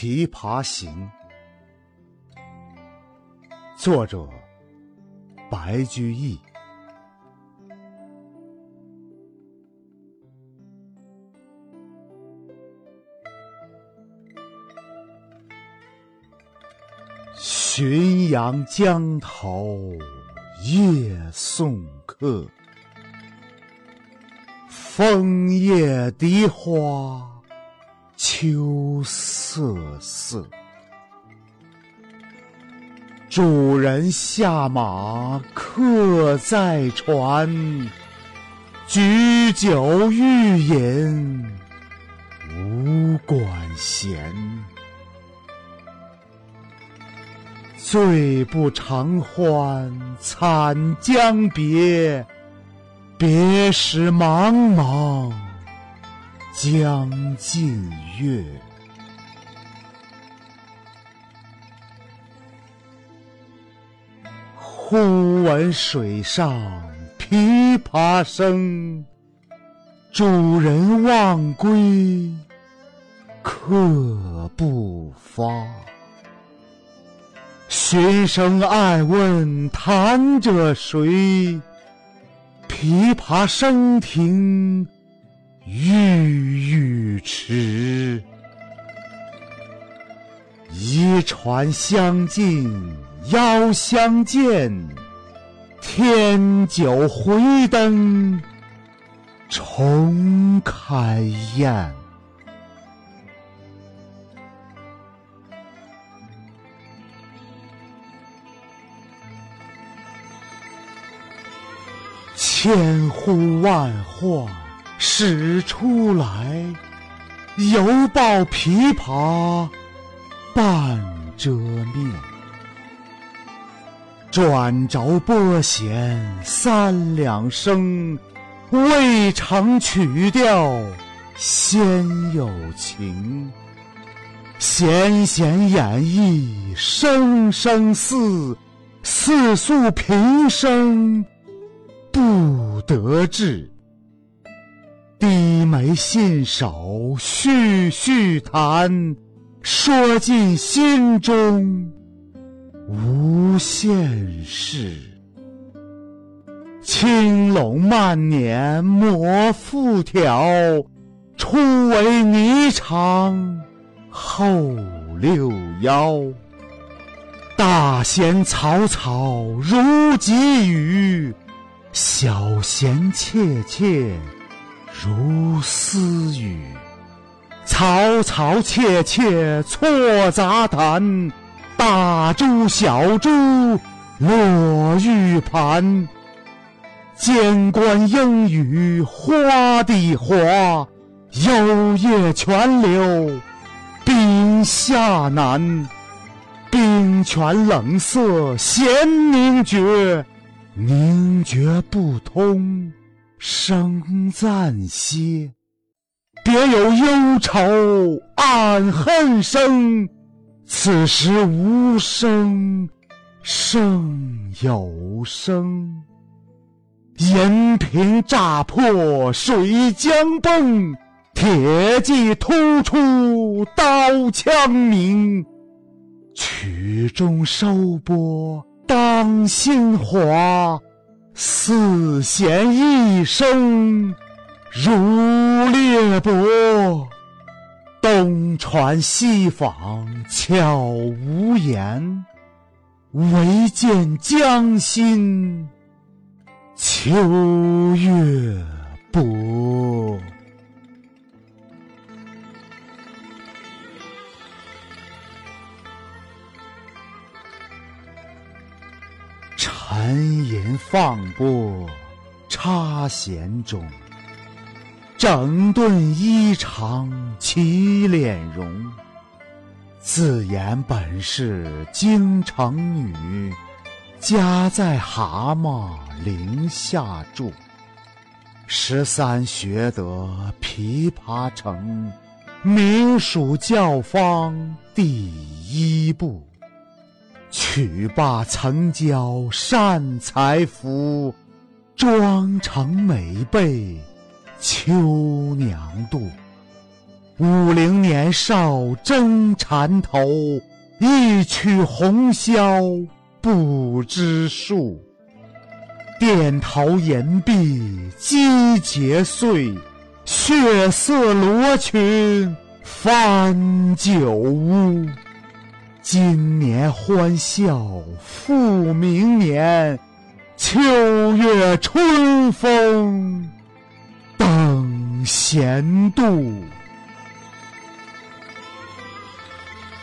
琵琶行》，作者白居易。浔阳江头夜送客，枫叶荻花秋瑟瑟。主人下马客在船，举酒欲饮无管弦。醉不成欢惨将别，别时茫茫江浸月。忽闻水上琵琶声，主人忘归客不发。寻声暗问弹者谁？琵琶声停欲语迟。移船相近邀相见，添酒回灯重开宴。千呼万唤始出来，犹抱琵琶半遮面。转轴拨弦三两声，未成曲调先有情。弦弦掩抑声声似，似诉平生。不得志，低眉信手续续弹，说尽心中无限事。青龙慢捻抹复挑，初为霓裳后六幺。大弦嘈嘈如急雨。小弦切切如私语，嘈嘈切切错杂弹，大珠小珠落玉盘。间关莺语花底滑，幽咽泉流冰下难。冰泉冷涩弦凝绝。凝绝不通，声暂歇。别有忧愁暗恨生，此时无声胜有声。银瓶乍破水浆迸，铁骑突出刀枪鸣。曲终收拨。当心华，四弦一声如裂帛。东传西舫悄无言，唯见江心秋月薄。沉吟放拨插弦中，整顿衣裳起敛容。自言本是京城女，家在蛤蟆陵下住。十三学得琵琶成，名属教坊第一部。曲罢曾教善才服，妆成每被秋娘妒。五陵年少争缠头，一曲红绡不知数。电桃岩壁击节碎，血色罗裙翻酒污。今年欢笑复明年，秋月春风等闲度。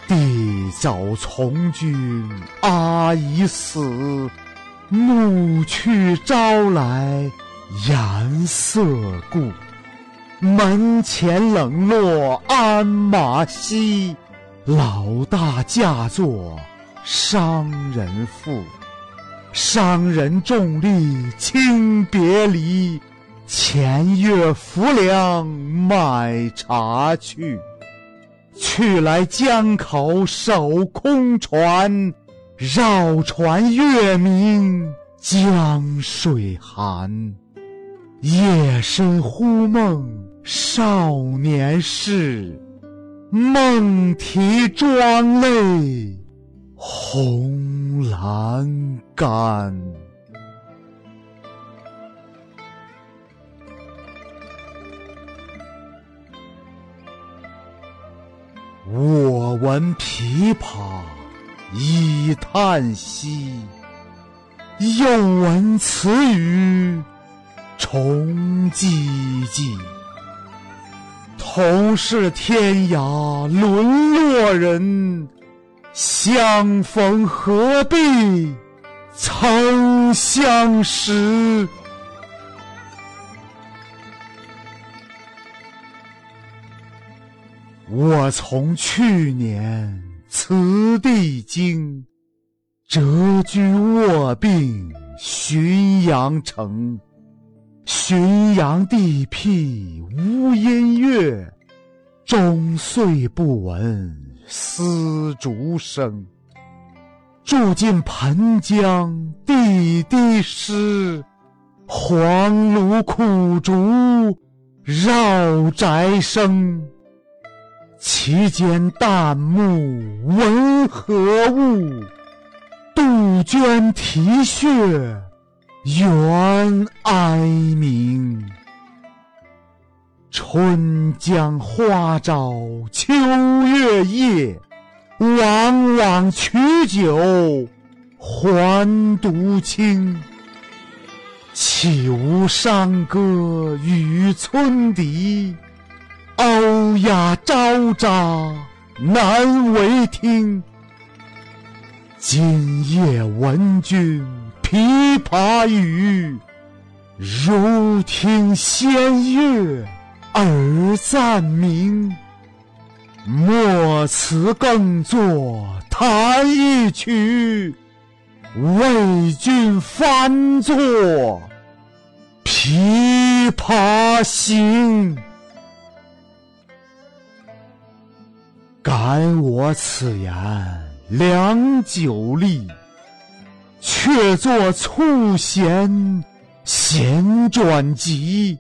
地早从军阿姨死，暮去朝来颜色故。门前冷落鞍马稀，老大嫁作商人妇。商人重利轻别离，前月浮梁买茶去。去来江口守空船，绕船月明江水寒。夜深忽梦少年事，梦啼妆泪红阑干。我闻琵琶已叹息，又闻此语重唧唧。同是天涯沦落人，相逢何必曾相识。我从去年辞帝京，谪居卧病浔阳城。浔阳地僻无音乐，终岁不闻丝竹声。住近湓江地低湿，黄芦苦竹绕宅生。其间旦暮闻何物？杜鹃啼血猿哀鸣。春江花朝秋月夜，往往取酒还独倾。岂无山歌与村笛？欧哑招札难为听，今夜闻君琵琶语，如听仙乐耳暂明。莫辞更坐弹一曲，为君翻作《琵琶行》。感我此言良久立，却作促弦弦转急。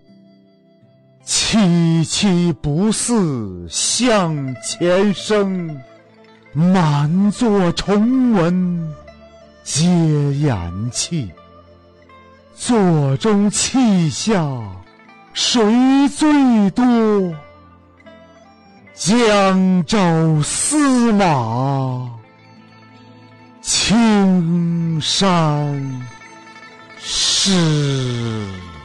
凄凄不似向前声，满座重闻皆掩泣。座中泣下谁最多？江州司马青山湿。